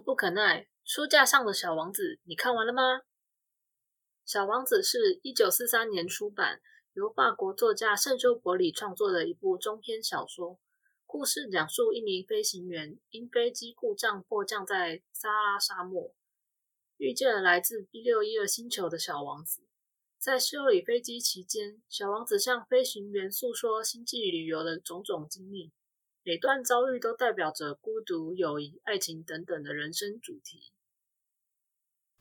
不可耐，书架上的小王子，你看完了吗？小王子是一九四三年出版，由法国作家圣修伯里创作的一部中篇小说。故事讲述一名飞行员因飞机故障迫降在撒拉沙漠，遇见了来自 B 六一二星球的小王子。在修理飞机期间，小王子向飞行员诉说星际旅游的种种经历。每段遭遇都代表着孤独、友谊、爱情等等的人生主题。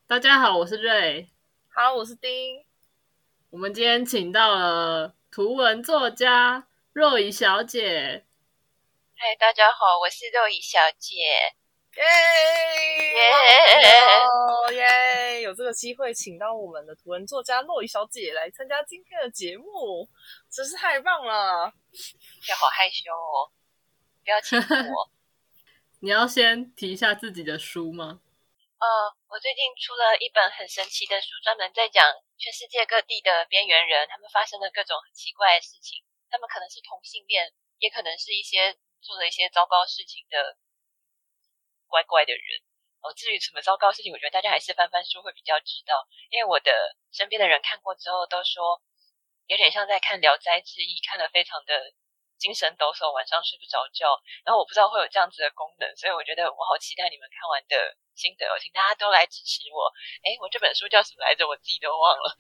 大家好，我是瑞。好，我是丁。我们今天请到了图文作家若仪小姐。嗨，大家好，我是若仪小姐。耶耶耶！有这个机会，请到我们的图文作家若仪小姐来参加今天的节目，真是太棒了。要好害羞哦。不要欺负我。你要先提一下自己的书吗？呃，我最近出了一本很神奇的书，专门在讲全世界各地的边缘人，他们发生了各种很奇怪的事情。他们可能是同性恋，也可能是一些做了一些糟糕事情的乖乖的人。哦，至于什么糟糕事情，我觉得大家还是翻翻书会比较知道。因为我的身边的人看过之后都说，有点像在看《聊斋志异》，看了非常的。精神抖擞，晚上睡不着觉，然后我不知道会有这样子的功能，所以我觉得我好期待你们看完的心得，请大家都来支持我。哎，我这本书叫什么来着？我自己都忘了，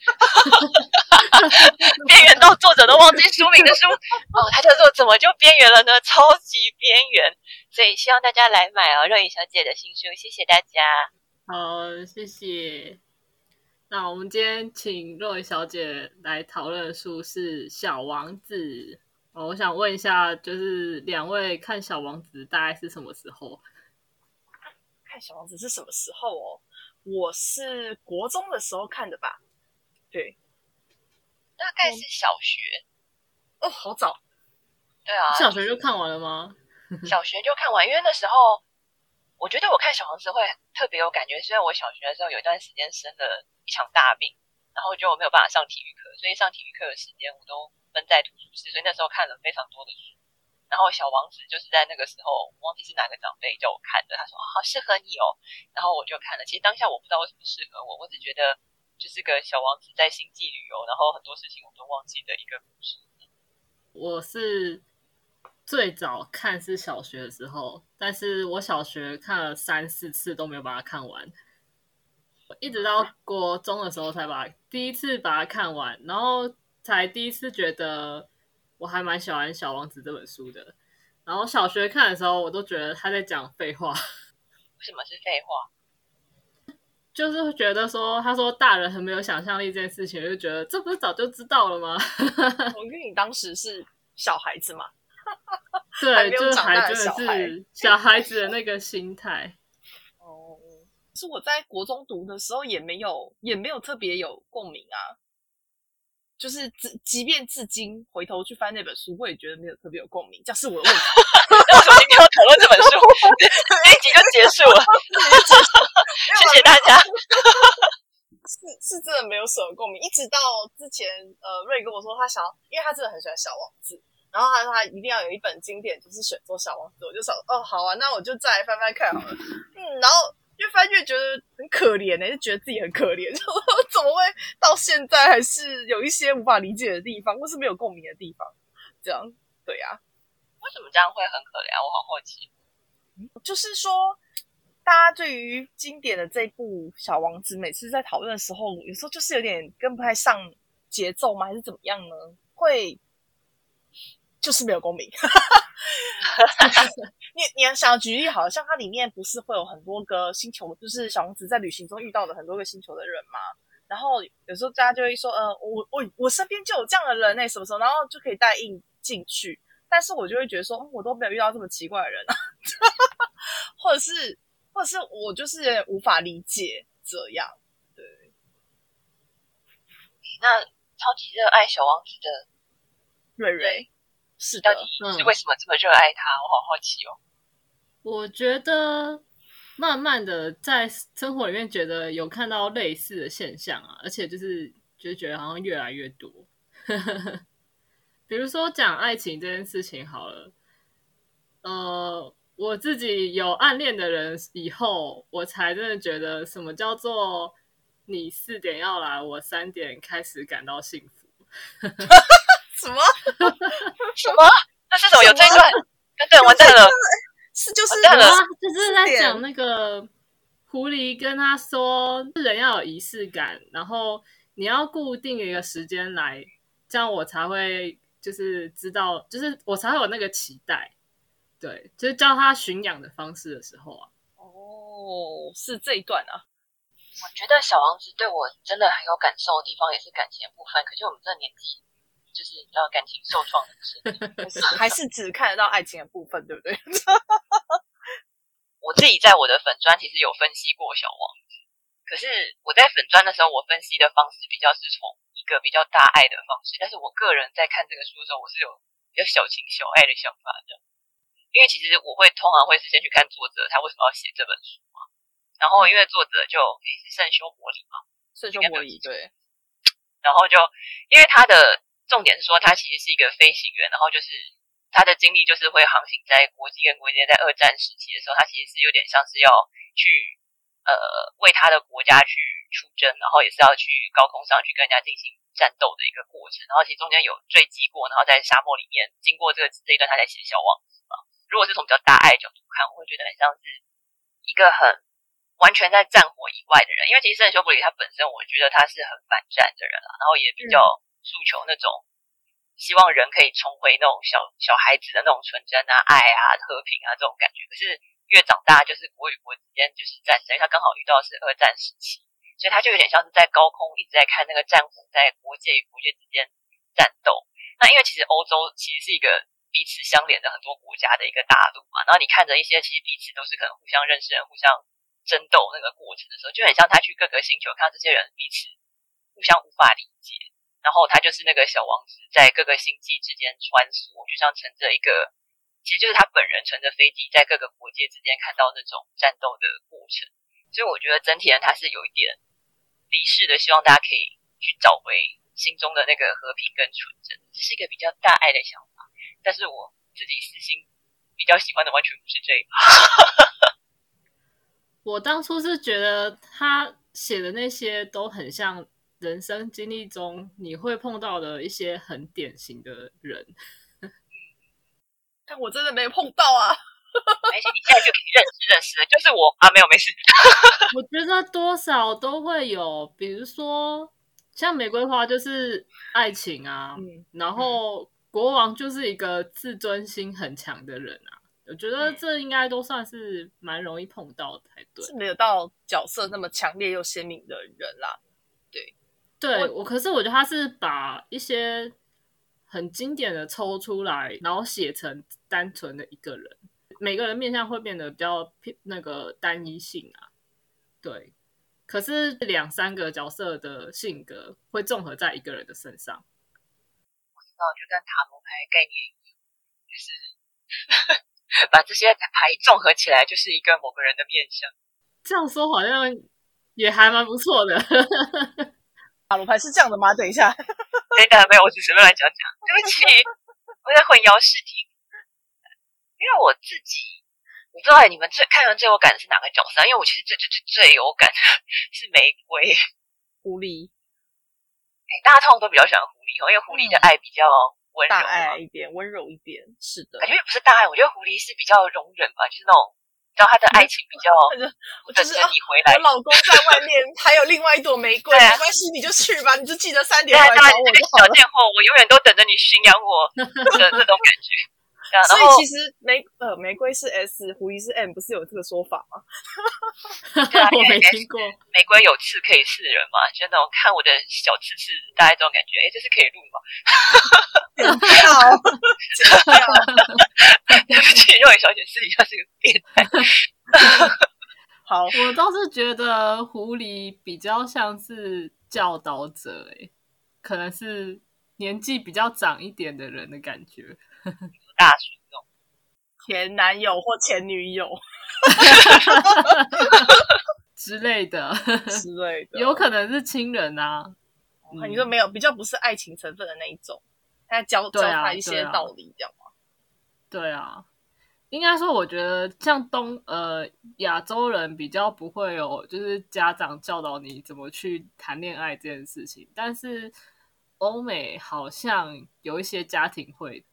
边缘到作者都忘记书名的书哦，它叫做《怎么就边缘了呢？超级边缘》，所以希望大家来买哦，若雨小姐的新书，谢谢大家。好，谢谢。那我们今天请若雨小姐来讨论的书是《小王子》。我想问一下，就是两位看《小王子》大概是什么时候？看《小王子》是什么时候哦？我是国中的时候看的吧？对，大概是小学。哦，好早。对啊，小学就看完了吗？小学就看完，因为那时候我觉得我看《小王子》会特别有感觉，虽然我小学的时候有一段时间生了一场大病，然后就我没有办法上体育课，所以上体育课的时间我都。分在图书室，所以那时候看了非常多的书。然后《小王子》就是在那个时候，忘记是哪个长辈叫我看的。他说：“好适合你哦。”然后我就看了。其实当下我不知道为什么适合我，我只觉得就是个小王子在星际旅游，然后很多事情我都忘记的一个故事。我是最早看是小学的时候，但是我小学看了三四次都没有把它看完，一直到国中的时候才把第一次把它看完，然后。才第一次觉得我还蛮喜欢《小王子》这本书的。然后小学看的时候，我都觉得他在讲废话。为什么是废话？就是觉得说，他说大人很没有想象力这件事情，就觉得这不是早就知道了吗？我跟你当时是小孩子嘛？对，就是还真的是小孩子的那个心态。哦，是我在国中读的时候也没有，也没有特别有共鸣啊。就是即即便至今回头去翻那本书，我也觉得没有特别有共鸣。这是我的问题。那 为什么今天要讨论这本书？这一集就结束了。谢谢大家。是是真的没有什么共鸣，一直到之前呃瑞跟我说他想要，因为他真的很喜欢小王子，然后他说他一定要有一本经典，就是选做小王子。我就想哦好啊，那我就再来翻翻看好了。嗯，然后。越翻越觉得很可怜呢，就觉得自己很可怜，怎么会到现在还是有一些无法理解的地方，或是没有共鸣的地方？这样，对呀。为什么这样会很可怜？我好好奇。就是说，大家对于经典的这部《小王子》，每次在讨论的时候，有时候就是有点跟不太上节奏吗？还是怎么样呢？会。就是没有共鸣。你你要想举例，好像它里面不是会有很多个星球，就是小王子在旅行中遇到的很多个星球的人嘛？然后有时候大家就会说，呃，我我我身边就有这样的人那什么时候，然后就可以带印进去。但是我就会觉得说，我都没有遇到这么奇怪的人啊，或者是或者是我就是无法理解这样。对。那超级热爱小王子的瑞瑞。是到底是为什么这么热爱他？我好好奇哦。我觉得慢慢的在生活里面觉得有看到类似的现象啊，而且就是就觉得好像越来越多。比如说讲爱情这件事情好了，呃，我自己有暗恋的人以后，我才真的觉得什么叫做你四点要来，我三点开始感到幸福。什么？什么？那是什么？有这一段？对，完蛋了。是就是就是在讲那个狐狸跟他说，人要有仪式感，然后你要固定一个时间来，这样我才会就是知道，就是我才会有那个期待。对，就是教他驯养的方式的时候啊，哦，是这一段啊。我觉得小王子对我真的很有感受的地方，也是感情的部分。可是我们这年纪，就是你知道感情受创的事。还 是还是只看得到爱情的部分，对不对？我自己在我的粉砖其实有分析过小王子，可是我在粉砖的时候，我分析的方式比较是从一个比较大爱的方式，但是我个人在看这个书的时候，我是有比较小情小爱的想法的，因为其实我会通常会是先去看作者他为什么要写这本书嘛，然后因为作者就诶是圣修伯里嘛，圣修伯里对，然后就因为他的重点是说他其实是一个飞行员，然后就是他的经历就是会航行在国际跟国际，在二战时期的时候，他其实是有点像是要去呃为他的国家去出征，然后也是要去高空上去跟人家进行战斗的一个过程，然后其实中间有坠机过，然后在沙漠里面经过这个这一段，他才写小王子嘛。如果是从比较大爱角度看，我会觉得很像是一个很完全在战火以外的人，因为其实圣修伯里他本身，我觉得他是很反战的人啦，然后也比较诉求那种希望人可以重回那种小小孩子的那种纯真啊、爱啊、和平啊这种感觉。可是越长大，就是国与国之间就是战争，因为他刚好遇到的是二战时期，所以他就有点像是在高空一直在看那个战火在国界与国界之间战斗。那因为其实欧洲其实是一个彼此相连的很多国家的一个大陆嘛，然后你看着一些其实彼此都是可能互相认识、互相争斗那个过程的时候，就很像他去各个星球看到这些人彼此互相无法理解，然后他就是那个小王子在各个星际之间穿梭，就像乘着一个，其实就是他本人乘着飞机在各个国界之间看到那种战斗的过程。所以我觉得整体人他是有一点离世的，希望大家可以去找回心中的那个和平跟纯真，这是一个比较大爱的想法。但是我自己私心比较喜欢的完全不是这一趴。我当初是觉得他写的那些都很像人生经历中你会碰到的一些很典型的人，但我真的没碰到啊。没事你现在就可以认识认识了，就是我啊，没有没事。我觉得多少都会有，比如说像玫瑰花就是爱情啊，嗯然后国王就是一个自尊心很强的人啊。我觉得这应该都算是蛮容易碰到的才对。是没有到角色那么强烈又鲜明的人啦。对我，可是我觉得他是把一些很经典的抽出来，然后写成单纯的一个人，每个人面相会变得比较偏那个单一性啊。对，可是两三个角色的性格会综合在一个人的身上。我知道就跟塔罗牌概念一样，就是 把这些牌综合起来，就是一个某个人的面相。这样说好像也还蛮不错的。塔罗牌是这样的吗？等一下，等一下没有，我只是随便乱讲讲，对不起，我在混淆视听。因为我自己，我不知道你们最看完最有感的是哪个角色啊？因为我其实最最最最有感的是玫瑰。狐狸哎，大家通常都比较喜欢狐狸哦，因为狐狸的爱比较温柔大，爱一点，温柔一点，是的。感觉也不是大爱，我觉得狐狸是比较容忍吧，就是那种，你知道他的爱情比较 那就是哦你回来我。老公在外面 还有另外一朵玫瑰，没关系，你就去吧，你就记得三点回来找我就好了。小贱货，我永远都等着你驯养我的 这种感觉。所以其实玫呃玫瑰是 S，狐狸是 M，不是有这个说法吗？我没听过。玫瑰有刺可以刺人嘛，就那种看我的小刺刺，大概这种感觉。哎，这是可以录吗？剪掉，剪掉。对不起，肉眼小姐私底下是个变态。好，我倒是觉得狐狸比较像是教导者、欸，可能是年纪比较长一点的人的感觉。大叔那种，前男友或前女友 之类的，之类的，有可能是亲人啊。你说没有，比较不是爱情成分的那一种，他教教他一些道理，这样吗？对啊，应该说，我觉得像东呃亚洲人比较不会有，就是家长教导你怎么去谈恋爱这件事情。但是欧美好像有一些家庭会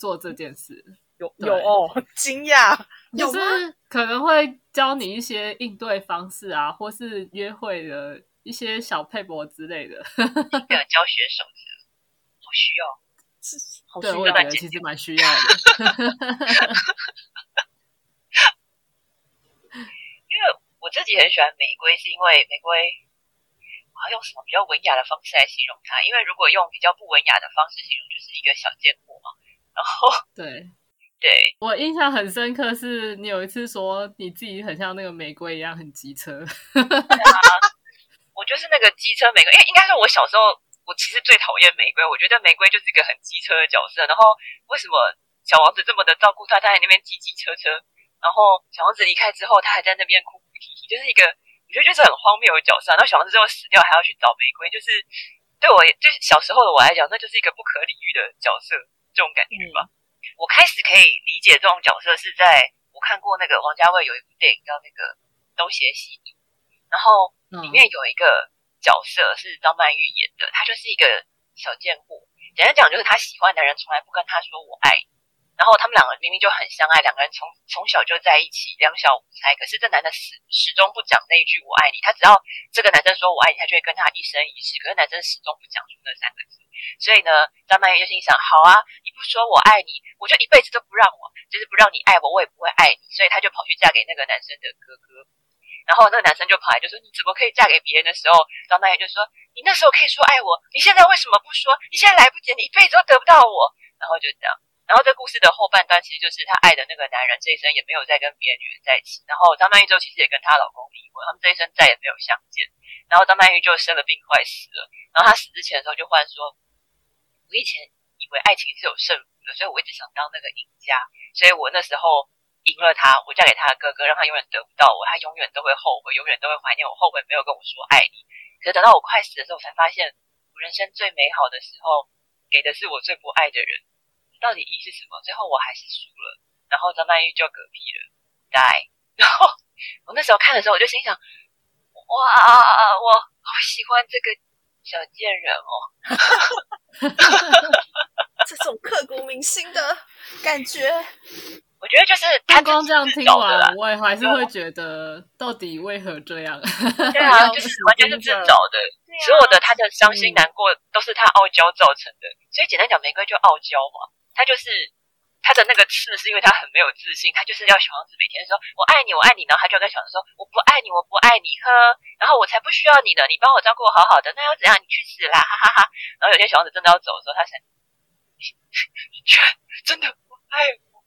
做这件事，有有哦，惊讶，就有吗？是可能会教你一些应对方式啊，或是约会的一些小配博之类的。一个教学手册，好需要。是好对，需要我觉得其实蛮需要的。因为我自己很喜欢玫瑰，是因为玫瑰，我要用什么比较文雅的方式来形容它？因为如果用比较不文雅的方式形容，就是一个小贱货嘛。然后，对对我印象很深刻，是你有一次说你自己很像那个玫瑰一样很机车 啊。我就是那个机车玫瑰，因为应该说，我小时候我其实最讨厌玫瑰，我觉得玫瑰就是一个很机车的角色。然后为什么小王子这么的照顾他，他在那边挤挤车车，然后小王子离开之后，他还在那边哭哭啼啼，就是一个我觉得就是很荒谬的角色。然后小王子最后死掉，还要去找玫瑰，就是对我就是小时候的我来讲，那就是一个不可理喻的角色，这种感觉吧。我开始可以理解这种角色，是在我看过那个王家卫有一部电影叫那个《东邪西毒》，然后嗯里面有一个角色是张曼玉演的，她就是一个小贱货。简单讲，就是她喜欢的人从来不跟她说我爱你，然后他们两个明明就很相爱，两个人从从小就在一起，两小无猜。可是这男的始始终不讲那一句我爱你，他只要这个男生说我爱你，他就会跟他一生一世。可是男生始终不讲出那三个字，所以呢，张曼玉就心想：好啊，你不说我爱你，我就一辈子都不让我，就是不让你爱我，我也不会爱你。所以他就跑去嫁给那个男生的哥哥。然后那个男生就跑来就说：“你怎么可以嫁给别人的时候？”张曼玉就说：“你那时候可以说爱我，你现在为什么不说？你现在来不及，你一辈子都得不到我。”然后就这样。然后这故事的后半段其实就是她爱的那个男人这一生也没有再跟别的女人在一起。然后张曼玉之后其实也跟她老公离婚，他们这一生再也没有相见。然后张曼玉就生了病快死了。然后她死之前的时候就忽然说：“我以前以为爱情是有胜负的，所以我一直想当那个赢家。所以我那时候赢了他，我嫁给他的哥哥，让他永远得不到我，他永远都会后悔，永远都会怀念我，后悔没有跟我说爱你。可是等到我快死的时候，我才发现我人生最美好的时候给的是我最不爱的人。到底一是什么？最后我还是输了，然后张曼玉就嗝屁了，die。然后我那时候看的时候，我就心想：哇，我好喜欢这个小贱人哦。这种刻骨铭心的感觉，我觉得就是他光光这样听完，，我也还是会觉得，到底为何这样？对啊，就是完全是自找的。所有的他的伤心难过都是他傲娇造成的。所以简单讲，玫瑰就傲娇嘛，他就是他的那个刺是因为他很没有自信，他就是要小王子每天说我爱你，我爱你，然后他就要跟小王子说我不爱你，我不爱你，呵，然后我才不需要你的，你帮我照顾我好好的，那又怎样？你去死啦，哈哈哈。然后有天小王子真的要走的时候，他才你居然真的不爱我，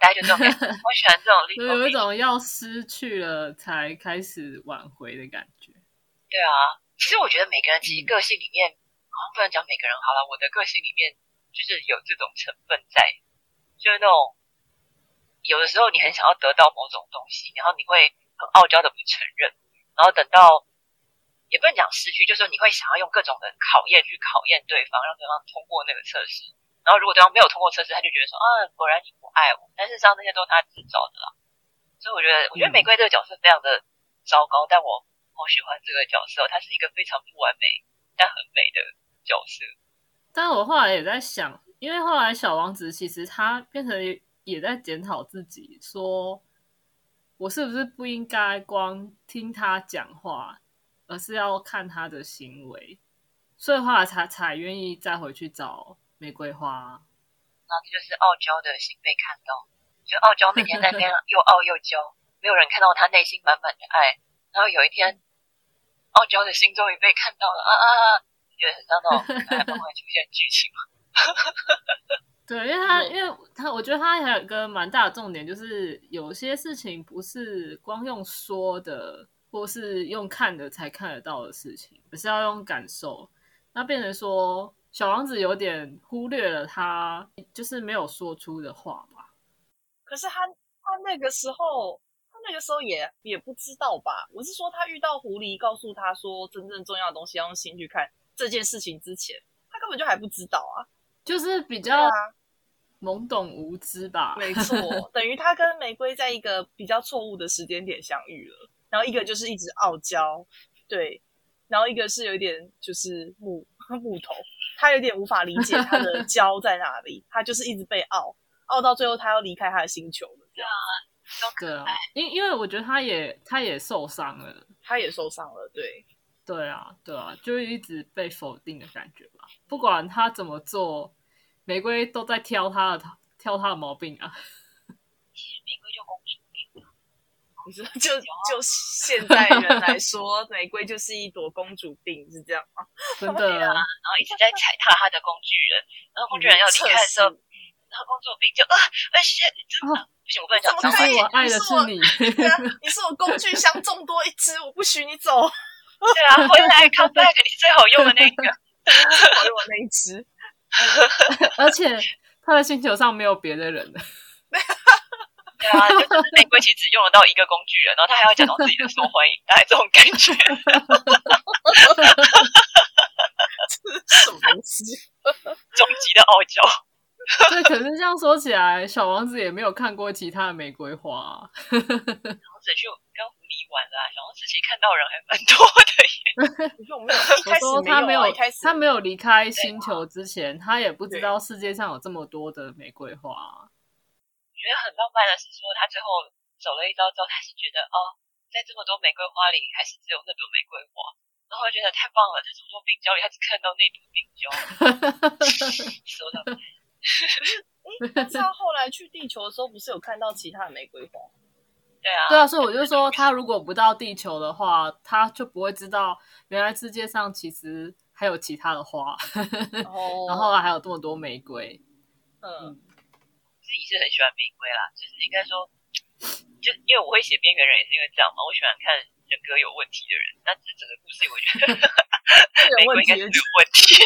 大家就这种，我喜欢这种就 有一种要失去了才开始挽回的感觉。对啊，其实我觉得每个人其实个性里面，好像不能讲每个人好了，我的个性里面就是有这种成分在，就是那种有的时候你很想要得到某种东西，然后你会很傲娇的不承认，然后等到也不能讲失去，就是你会想要用各种的考验去考验对方，让对方通过那个测试。然后如果对方没有通过测试，他就觉得说啊，果然你不爱我。但事实上那些都是他自找的啦。所以我觉得，我觉得玫瑰这个角色非常的糟糕，但我好喜欢这个角色，他是一个非常不完美但很美的角色。但我后来也在想，因为后来小王子其实他变成也在检讨自己，说我是不是不应该光听他讲话，而是要看他的行为，所以后来才才愿意再回去找玫瑰花。然后这就是傲娇的心被看到，就傲娇每天在边又傲又娇，没有人看到他内心满满的爱。然后有一天，傲娇的心终于被看到了啊啊啊！你觉得很像那种可爱漫画出现剧情嘛？对，因为他，因为他，我觉得他还有一个蛮大的重点，就是有些事情不是光用说的，或是用看的才看得到的事情，而是要用感受。那变成说，小王子有点忽略了他就是没有说出的话吧？可是他他那个时候，他那个时候也也不知道吧？我是说，他遇到狐狸告诉他说真正重要的东西要用心去看这件事情之前，他根本就还不知道啊。就是比对较啊，懵懂无知吧？没错，等于他跟玫瑰在一个比较错误的时间点相遇了。然后一个就是一直傲娇，对，然后一个是有点就是木 木头，他有点无法理解他的 娇在哪里，他就是一直被傲，傲到最后他要离开他的星球了，这样。对啊，因因为我觉得他也他也受伤了，他也受伤了，对，对啊，对啊，就一直被否定的感觉吧。不管他怎么做，玫瑰都在挑他的挑他的毛病啊。其实玫瑰就公主病，你说就就现代人来说，玫瑰就是一朵公主病，是这样吗？真的，啊然后一直在踩踏他的工具人，然后工具人要离开的时候，然后公主病就啊，而且真的。不行，我不能讲。怎么可以？我爱的是你，你是我工具箱众多一只，我不许你走。对啊，回来 come back，你是最好用的那个，最好用的那一只。而且他的星球上没有别的人。对啊，就是玫瑰其实只用得到一个工具人，然后他还要假装自己的受欢迎，大概这种感觉。这是什么东西？终极的傲娇。对，可是这样说起来，小王子也没有看过其他的玫瑰花。小王子去跟玩的，小王子其实看到人还蛮多的耶。我说我没有，一开始他没有，他没有离开星球之前，他也不知道世界上有这么多的玫瑰花。我觉得很浪漫的是说，他最后走了一遭之后，他是觉得哦，在这么多玫瑰花里，还是只有那朵玫瑰花，然后觉得太棒了，在这么多病娇里，他只看到那朵病娇。说到。哎，他后来去地球的时候，不是有看到其他的玫瑰花？对啊，对啊，所以我就说，他如果不到地球的话，他就不会知道原来世界上其实还有其他的花，然后还有这么多玫瑰。嗯，自己是很喜欢玫瑰啦，就是应该说，就因为我会写边缘人，也是因为这样嘛，我喜欢看人格有问题的人。但这整个故事，我觉得 玫瑰应该是有问题。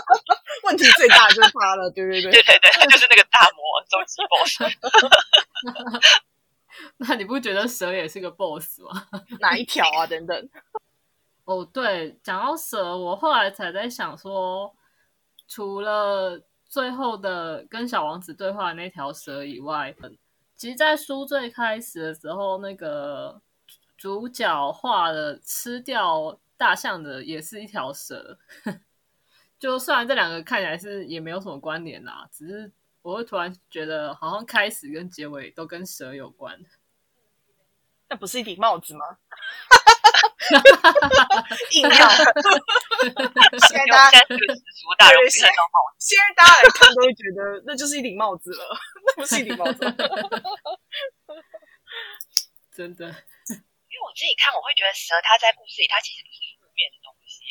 问题最大就是他了，对对对，对对对，他就是那个大魔王终极 boss。那你不觉得蛇也是个 boss 吗？哪一条啊？等等。哦，对，讲到蛇，我后来才在想说，除了最后的跟小王子对话的那条蛇以外，其实，在书最开始的时候，那个主角画的吃掉大象的也是一条蛇。就虽然这两个看起来是也没有什么关联啦，只是我会突然觉得好像开始跟结尾都跟蛇有关。那不是一顶帽子吗？硬要。现在大家对，现在大家来看都会觉得那就是一顶帽子了，那不是一顶帽子。真的，因为我自己看，我会觉得蛇它在故事里它其实不是负面的东西。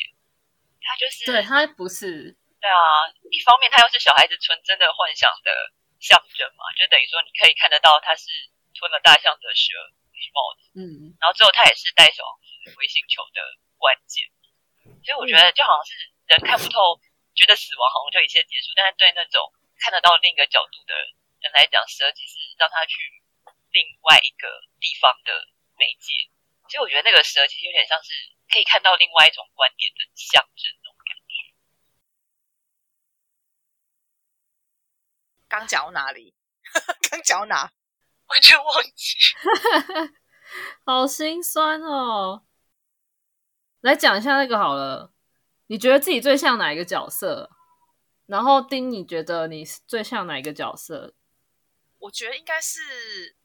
它就是，对它不是，对啊，一方面他又是小孩子纯真的幻想的象征嘛，就等于说你可以看得到他是吞了大象的蛇帽子，嗯，然后最后他也是带小王子回星球的关键，所以我觉得就好像是人看不透，觉得死亡好像就一切结束，但是对那种看得到另一个角度的人来讲，蛇其实让他去另外一个地方的媒介，所以我觉得那个蛇其实有点像是。可以看到另外一种观点的象征，那种感觉。刚讲到哪里？刚讲到哪？完全忘记。好心酸哦。来讲一下那个好了。你觉得自己最像哪一个角色？然后丁，你觉得你最像哪一个角色？我觉得应该是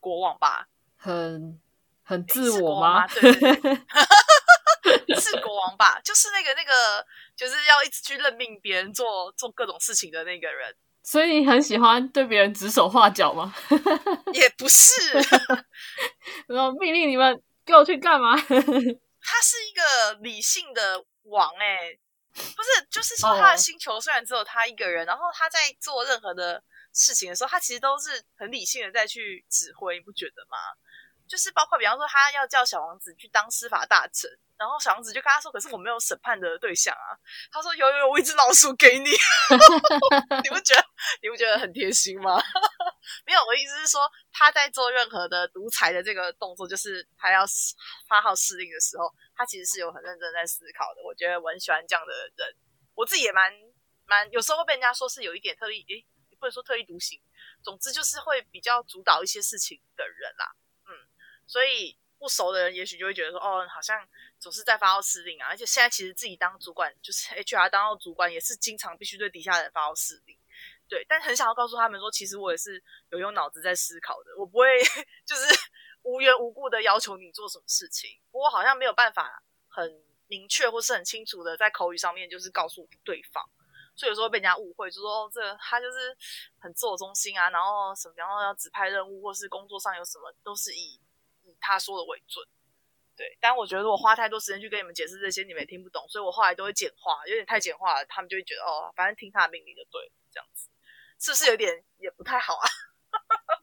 国王吧。很。很自我吗？对对对，是国王吧？就是那个那个，就是要一直去任命别人做做各种事情的那个人。所以你很喜欢对别人指手画脚吗？也不是，然后命令你们给我去干嘛？他是一个理性的王，哎，不是，就是说他的星球虽然只有他一个人，然后他在做任何的事情的时候，他其实都是很理性的在去指挥，你不觉得吗？就是包括，比方说，他要叫小王子去当司法大臣，然后小王子就跟他说：“可是我没有审判的对象啊。”他说：“有有有，我一只老鼠给你。”你不觉得你不觉得很贴心吗？没有，我的意思是说，他在做任何的独裁的这个动作，就是他要发号施令的时候，他其实是有很认真在思考的。我觉得我很喜欢这样的人，我自己也蛮蛮有时候会被人家说是有一点特立，诶，不能说特立独行，总之就是会比较主导一些事情的人啦。所以不熟的人也许就会觉得说，哦，好像总是在发号施令啊，而且现在其实自己当主管，就是 HR 当到主管，也是经常必须对底下人发号施令。对，但很想要告诉他们说，其实我也是有用脑子在思考的，我不会就是 无缘无故的要求你做什么事情。不过好像没有办法很明确或是很清楚的在口语上面就是告诉对方，所以有时候被人家误会，就说这他就是很自我中心啊，然后什么，然后要指派任务或是工作上有什么都是以以他说的为准。对，但我觉得我花太多时间去跟你们解释这些，你们也听不懂，所以我后来都会简化，有点太简化了，他们就会觉得哦，反正听他的命令就对了，这样子。是不是有点也不太好啊？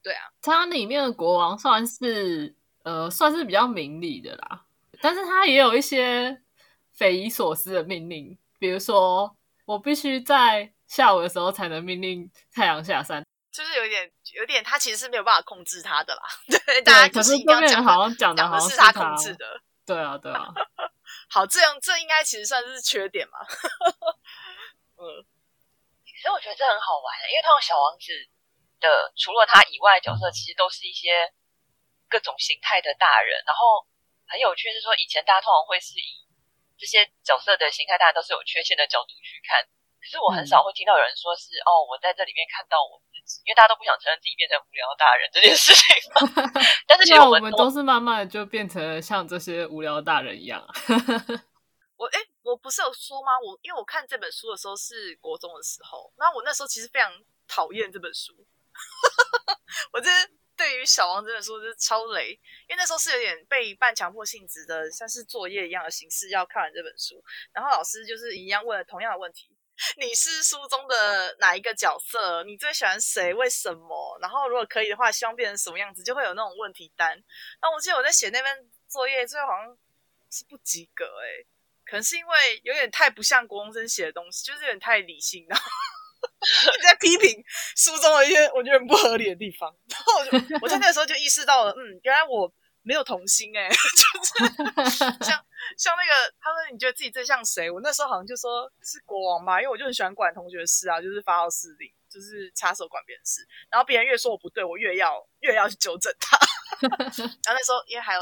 对啊，他里面的国王算是呃算是比较明理的啦，但是他也有一些匪夷所思的命令，比如说我必须在下午的时候才能命令太阳下山，就是有点有点他其实是没有办法控制他的啦。对，大家可是这边好像讲的好像是他控制的。对啊，对啊。好，这样这应该其实算是缺点嘛。嗯。其实我觉得这很好玩，因为他用小王子的除了他以外的角色，其实都是一些各种形态的大人。然后很有趣是说，以前大家通常会是以这些角色的形态大家都是有缺陷的角度去看。可是我很少会听到有人说是哦，我在这里面看到我因为大家都不想承认自己变成无聊大人这件事情。但是其实我们都是慢慢的就变成了像这些无聊大人一样。我哎，我不是有说吗？我因为我看这本书的时候是国中的时候，那我那时候其实非常讨厌这本书。我这对于小王这本书是超雷，因为那时候是有点被半强迫性质的，像是作业一样的形式要看完这本书。然后老师就是一样问了同样的问题：你是书中的哪一个角色？你最喜欢谁？为什么？然后如果可以的话，希望变成什么样子？就会有那种问题单。那我记得我在写那份作业，最后好像是不及格哎。可能是因为有点太不像国中生写的东西，就是有点太理性，然后 一直在批评书中的一些我觉得很不合理的地方。然后我就我在那个时候就意识到了，嗯，原来我没有童心哎，就是 像像那个他说你觉得自己最像谁？我那时候好像就说是国王吧，因为我就很喜欢管同学事啊，就是发号施令，就是插手管别人事。然后别人越说我不对，我越要越要去纠正他。然后那时候因为还有。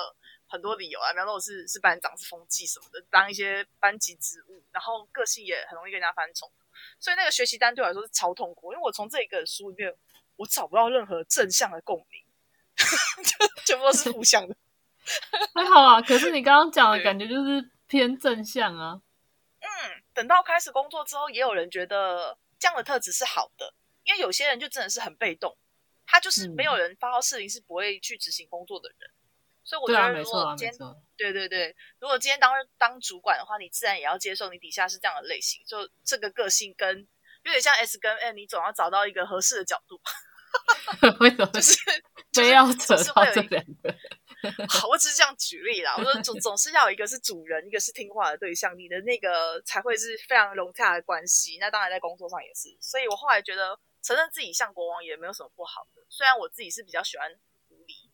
很多理由啊，比方说我是是班长，是风纪什么的，当一些班级职务，然后个性也很容易跟人家翻冲，所以那个学习单对我来说是超痛苦，因为我从这一个书里面我找不到任何正向的共鸣，就全部都是负向的。还好啊，可是你刚刚讲的感觉就是偏正向啊。嗯，等到开始工作之后，也有人觉得这样的特质是好的，因为有些人就真的是很被动，他就是没有人发号施令是不会去执行工作的人。所以我觉得，如果今天对对对，如果今天当当主管的话，你自然也要接受你底下是这样的类型，就这个个性跟有点像 S 跟 N，你总要找到一个合适的角度。为什么就是非要扯到这两个？好，我只是这样举例啦。我说总总是要有一个是主人，一个是听话的对象，你的那个才会是非常融洽的关系。那当然在工作上也是。所以我后来觉得承认自己像国王也没有什么不好的，虽然我自己是比较喜欢狐狸。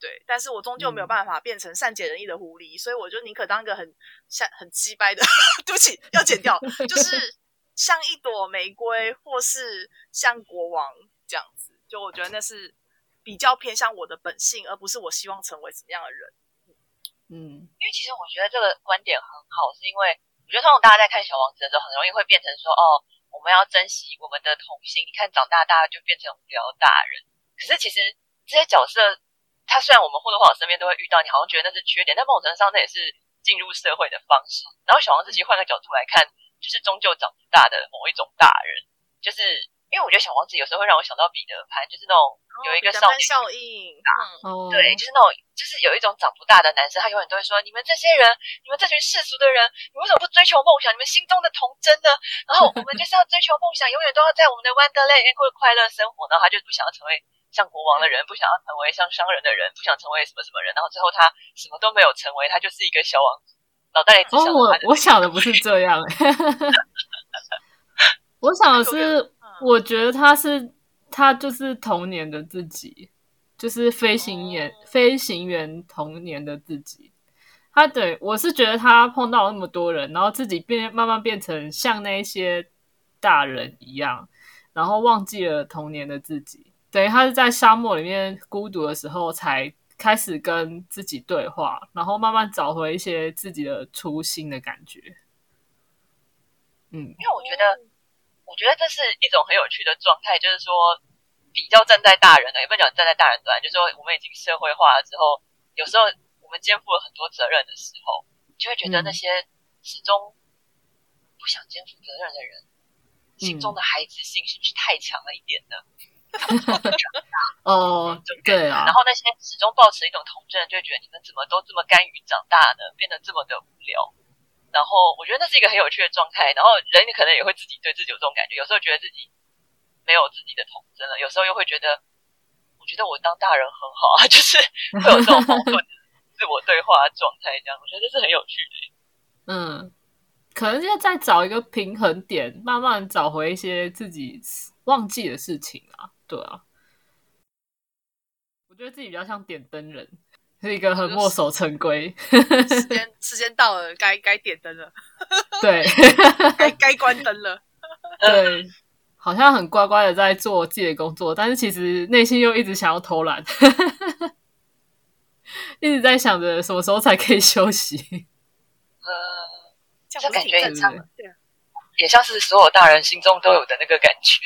对，但是我终究没有办法变成善解人意的狐狸，所以我就宁可当一个很像很鸡掰的，对不起，要剪掉，就是像一朵玫瑰，或是像国王这样子。就我觉得那是比较偏向我的本性，而不是我希望成为什么样的人。嗯，因为其实我觉得这个观点很好，是因为我觉得通常大家在看小王子的时候，很容易会变成说，哦，我们要珍惜我们的童心。你看长大，大家就变成无聊大人。可是其实这些角色。他虽然我们或多或少身边都会遇到，你好像觉得那是缺点，但某种程度上那也是进入社会的方式。然后小王子》其实换个角度来看，就是终究长不大的某一种大人，就是因为我觉得小王子有时候会让我想到彼得潘，就是那种有一个少女效应，嗯对，就是那种就是有一种长不大的男生，他永远都会说：你们这些人，你们这群世俗的人，你为什么不追求梦想？你们心中的童真呢？然后我们就是要追求梦想，永远都要在我们的 Wonderland 过快乐生活。然后他就不想要成为。像国王的人不想要成为像商人的人，不想成为什么什么人，然后最后他什么都没有成为，他就是一个小王子，脑袋里只想我我想的不是这样 我想的是，我觉得他是他就是童年的自己，就是飞行员飞行员童年的自己。他对我是觉得他碰到那么多人，然后自己变慢慢变成像那些大人一样，然后忘记了童年的自己。等于他是在沙漠里面孤独的时候，才开始跟自己对话，然后慢慢找回一些自己的初心的感觉。嗯，因为我觉得，我觉得这是一种很有趣的状态，就是说，比较站在大人的，也不能讲站在大人端，就是说我们已经社会化了之后，有时候我们肩负了很多责任的时候，就会觉得那些始终不想肩负责任的人，心中的孩子性是不是太强了一点呢？哦，对啊。然后那些始终保持一种童真，就会觉得你们怎么都这么甘于长大呢？变得这么的无聊。然后我觉得那是一个很有趣的状态。然后人可能也会自己对自己有这种感觉，有时候觉得自己没有自己的童真了，有时候又会觉得，我觉得我当大人很好啊，就是会有这种矛盾 自我对话的状态。这样我觉得这是很有趣的。嗯，可能要再找一个平衡点，慢慢找回一些自己忘记的事情啊。对啊，我觉得自己比较像点灯人。是一个很墨守成规，时间时间到了，该该点灯了，对，该该关灯了，对，好像很乖乖的在做自己的工作，但是其实内心又一直想要偷懒，一直在想着什么时候才可以休息。呃，这感觉也像，也像是所有大人心中都有的那个感觉。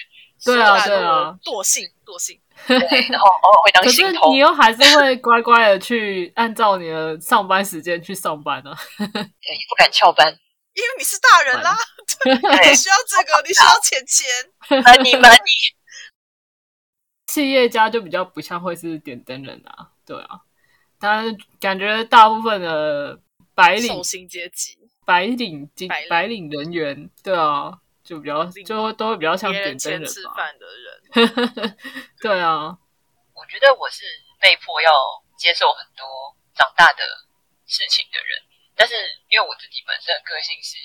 对啊，对啊，惰性，惰性。然后偶尔会当心头，你又还是会乖乖的去按照你的上班时间去上班呢？对，不敢翘班，因为你是大人啦，你需要这个，你需要钱钱，money money。企业家就比较不像会是点灯人啊，对啊，但是感觉大部分的白领阶级、白领金、白领人员，对啊。就比较，就都会比较像点灯人吃饭的人。对啊，我觉得我是被迫要接受很多长大的事情的人，但是因为我自己本身的个性是，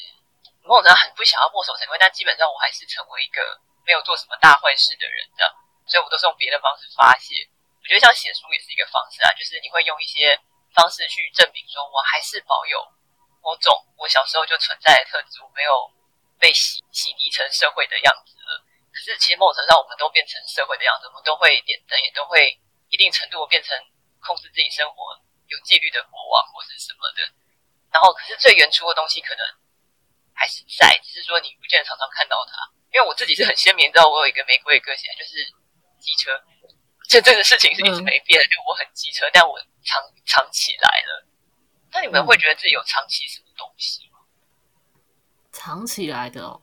某种程度很不想要墨守成规，但基本上我还是成为一个没有做什么大坏事的人的，所以我都是用别的方式发泄。我觉得像写书也是一个方式啊，就是你会用一些方式去证明说我还是保有某种我小时候就存在的特质，我没有。被洗洗涤成社会的样子了，可是其实某种程度上，我们都变成社会的样子，我们都会点灯，也都会一定程度变成控制自己生活有纪律的国王或是什么的。然后，可是最原初的东西可能还是在，只是说你不见得常常看到它。因为我自己是很鲜明，知道我有一个玫瑰的个性，就是机车，这这个事情是一直没变，就我很机车，但我藏藏起来了。那你们会觉得自己有藏起什么东西？藏起来的哦，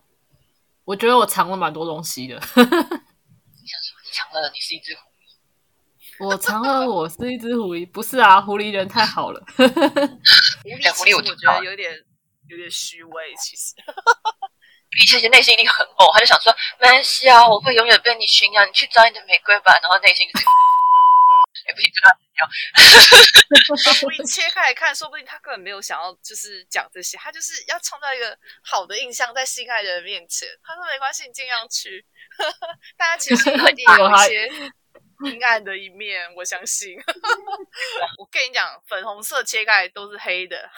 我觉得我藏了蛮多东西的。你想说你藏了？你是一只狐狸？我藏了，我是一只狐狸。不是啊，狐狸人太好了。狐狸，我觉得有点有点虚伪，其实。狐狸其实内心一定很哦，他就想说没关系啊，我会永远被你驯养，你去找你的玫瑰吧。然后内心就是。也不行，这 段我一切开来看，说不定他根本没有想要，就是讲这些，他就是要创造一个好的印象在心爱的人面前。他说没关系，你尽量去。大家其实一定有一些阴暗的一面，我相信。我跟你讲，粉红色切开都是黑的，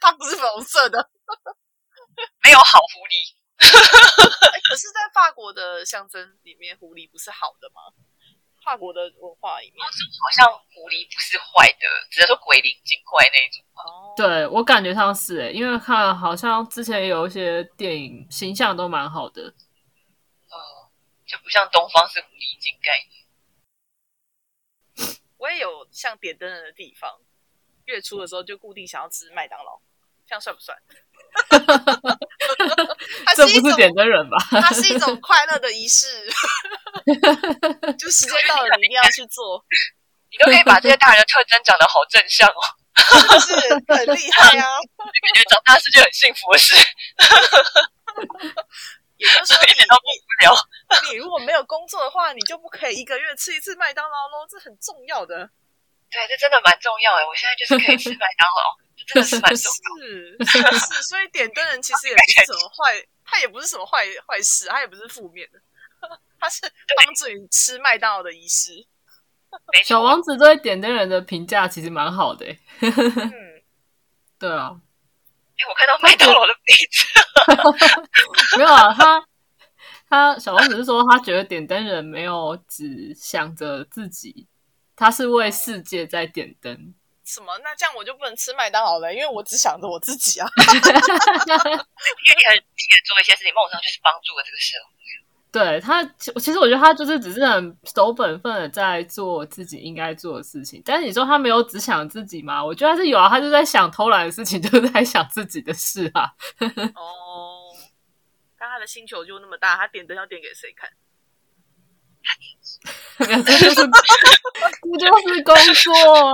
它不是粉红色的，没有好狐狸。可是，在法国的象征里面，狐狸不是好的吗？法国的文化里面，好像狐狸不是坏的，只能说鬼灵精怪那种。哦，对我感觉上是诶，因为看好像之前有一些电影形象都蛮好的。呃，就不像东方是狐狸精概念。我也有像点灯人的地方，月初的时候就固定想要吃麦当劳，这样算不算？这不是点灯人吧？它是一种快乐的仪式，就时间到了，你一定要去做。你都可以把这些大人的特征讲得好正向哦，是很厉害啊！感觉长大是件很幸福的事。也就是说，一点都不无聊。你如果没有工作的话，你就不可以一个月吃一次麦当劳喽，这很重要的。对，这真的蛮重要哎！我现在就是可以吃麦当劳，真的是蛮重要。是是，所以点灯人其实也不是什么坏，他也不是什么坏坏事，他也不是负面的，他是帮助你吃麦当劳的仪式。小王子对点灯人的评价其实蛮好的。嗯，对啊。哎，我看到麦当劳的杯子。没有啊，他他小王子是说，他觉得点灯人没有只想着自己，他是为世界在点灯。什么？那这样我就不能吃麦当劳了，因为我只想着我自己啊。因为你很积极做一些事情，梦上就是帮助了这个社会。对他，其其实我觉得他就是只是很守本分的在做自己应该做的事情。但是你说他没有只想自己吗？我觉得他是有啊，他就在想偷懒的事情，就是在想自己的事啊。哦，但他的星球就那么大，他点灯要点给谁看？是工作啊！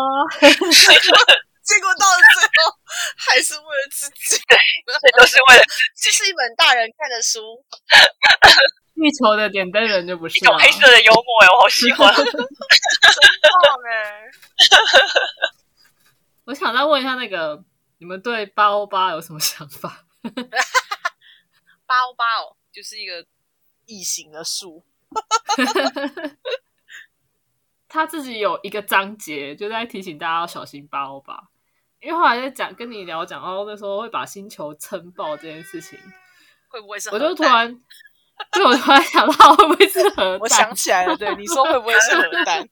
结果到了最后，还是为了自己。对，这都是为了这是一本大人看的书。地球的点灯人就不是一种黑色的幽默哎，我好喜欢。真棒哎！我想再问一下，那个你们对八欧八有什么想法？八欧八哦，就是一个异形的树。他自己有一个章节，就在提醒大家要小心八欧八，因为后来在讲跟你聊讲到那时候会把星球撑爆这件事情，会不会是？我就突然。就，我突然想到会不会是核弹？我想起来了，对，你说会不会是核弹？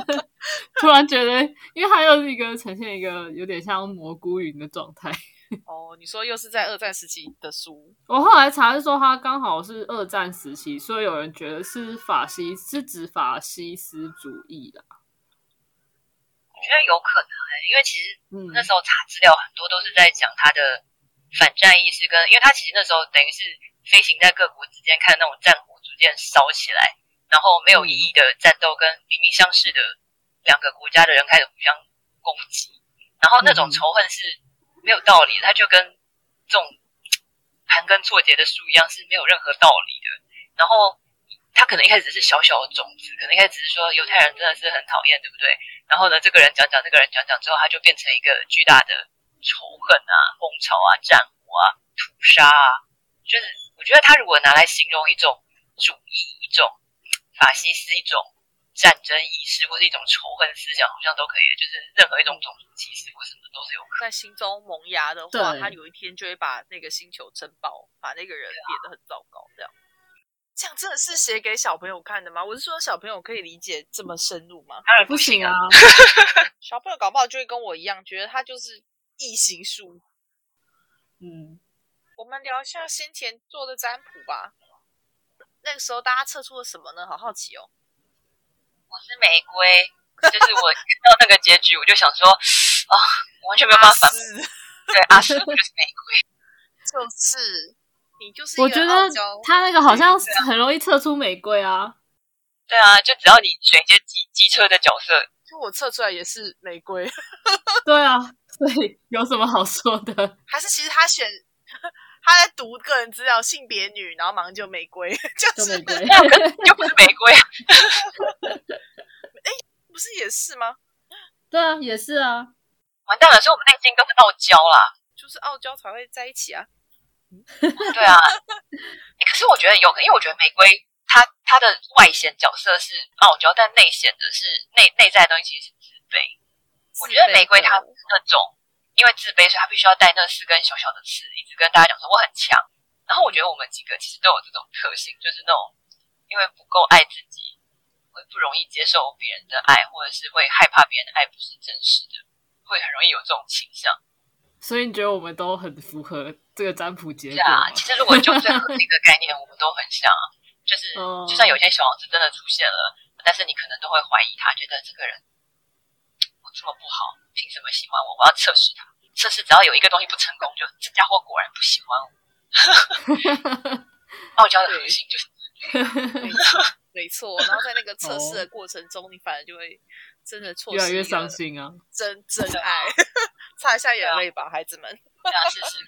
突然觉得，因为它又是一个呈现一个有点像蘑菇云的状态。哦，你说又是在二战时期的书？我后来查是说，它刚好是二战时期，所以有人觉得是法西是指法西斯主义啦。我觉得有可能哎，因为其实那时候查资料很多都是在讲他的反战意识，跟因为他其实那时候等于是。飞行在各国之间，看那种战火逐渐烧起来，然后没有意义的战斗，跟明明相似的两个国家的人开始互相攻击，然后那种仇恨是没有道理，它就跟这种盘根错节的树一样，是没有任何道理的。然后他可能一开始是小小的种子，可能一开始只是说犹太人真的是很讨厌，对不对？然后呢，这个人讲讲，这个人讲讲之后，他就变成一个巨大的仇恨啊、风潮啊、战火啊、屠杀啊，就是。我觉得他如果拿来形容一种主义、一种法西斯、一种战争意识，或是一种仇恨思想，好像都可以。就是任何一种种族歧视或什么都是有可能。在心中萌芽的话，他有一天就会把那个星球撑爆，把那个人变得很糟糕。这样，这样真的是写给小朋友看的吗？我是说，小朋友可以理解这么深入吗？当然不行啊！小朋友搞不好就会跟我一样，觉得他就是异形术。嗯。我们聊一下先前做的占卜吧。那个时候大家测出了什么呢？好好奇哦。我是玫瑰，就是我看到那个结局，我就想说啊，完全没有办法。对，阿斯就是玫瑰，就是你就是我觉得他那个好像很容易测出玫瑰啊。对啊，就只要你选一些机机车的角色，就我测出来也是玫瑰。对啊，所以有什么好说的？还是其实他选？他在读个人资料，性别女，然后马上就玫瑰，就是玫瑰，又不是玫瑰啊？哎，不是也是吗？对啊，也是啊。完蛋了，所以我们内心都是傲娇啦，就是傲娇才会在一起啊。对啊，可是我觉得有，因为我觉得玫瑰它它的外显角色是傲娇，但内显的是内内在的东西其实是自卑。我觉得玫瑰它那种。因为自卑，所以他必须要带那四根小小的刺，一直跟大家讲说我很强。然后我觉得我们几个其实都有这种特性，就是那种因为不够爱自己，会不容易接受别人的爱，或者是会害怕别人的爱不是真实的，会很容易有这种倾向。所以你觉得我们都很符合这个占卜结果？是啊，其实如果就最核心的概念，我们都很像。就是 就算有些小王子真的出现了，但是你可能都会怀疑他，觉得这个人 我。这么不好，凭什么喜欢我？我要测试他，测试只要有一个东西不成功，就这家伙果然不喜欢我。傲娇的核心就是 没错，然后在那个测试的过程中，你反而就会真的错越来越伤心啊！真真爱，擦一下眼泪吧，孩子们。这样试试，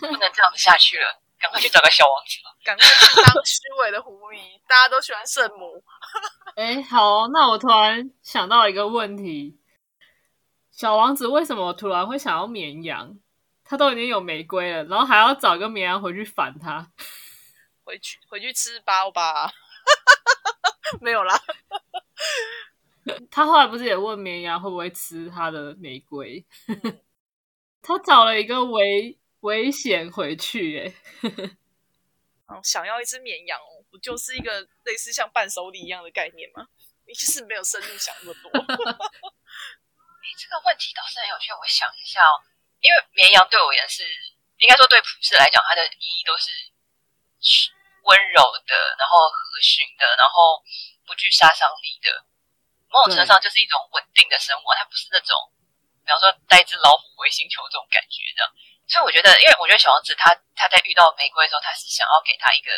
不能这样子下去了，赶快去找个小王子吧，赶快去当虚伪的狐狸。大家都喜欢圣母。哎，好，那我突然想到一个问题。小王子为什么突然会想要绵羊？他都已经有玫瑰了，然后还要找一个绵羊回去反他，回去回去吃包吧。没有啦。他后来不是也问绵羊会不会吃他的玫瑰？他找了一个危危险回去，哎，想要一只绵羊哦。不就是一个类似像伴手礼一样的概念吗？你就是没有深入想那么多。这个问题倒是很有趣，我想一下哦，因为绵羊对我而言是，应该说对普世来讲，它的意义都是温柔的，然后和煦的，然后不具杀伤力的，某种程度上就是一种稳定的生活，它不是那种，比方说带一只老虎回星球这种感觉的。所以我觉得，因为我觉得小王子他他在遇到玫瑰的时候，他是想要给他一个